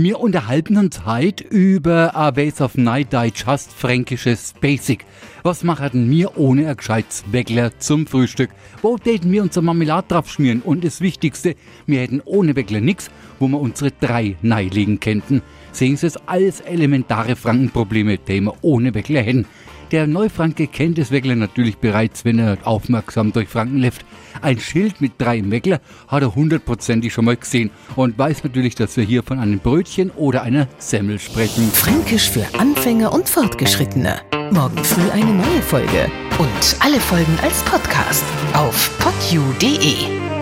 Wir unterhalten uns heute über A Ways of Night Digest fränkisches Basic. Was machen wir ohne ein gescheites Weckler zum Frühstück? Wo täten wir unsere Marmelade drauf schmieren? Und das Wichtigste, wir hätten ohne Weckler nix, wo wir unsere drei neiliegen könnten. Sehen Sie es alles elementare Frankenprobleme, die wir ohne Weckler hätten. Der Neufranke kennt das Weckler natürlich bereits, wenn er aufmerksam durch Franken läuft. Ein Schild mit drei Weckler hat er hundertprozentig schon mal gesehen und weiß natürlich, dass wir hier von einem Brötchen oder einer Semmel sprechen. Fränkisch für Anfänger und Fortgeschrittene. Morgen früh eine neue Folge. Und alle Folgen als Podcast auf podu.de.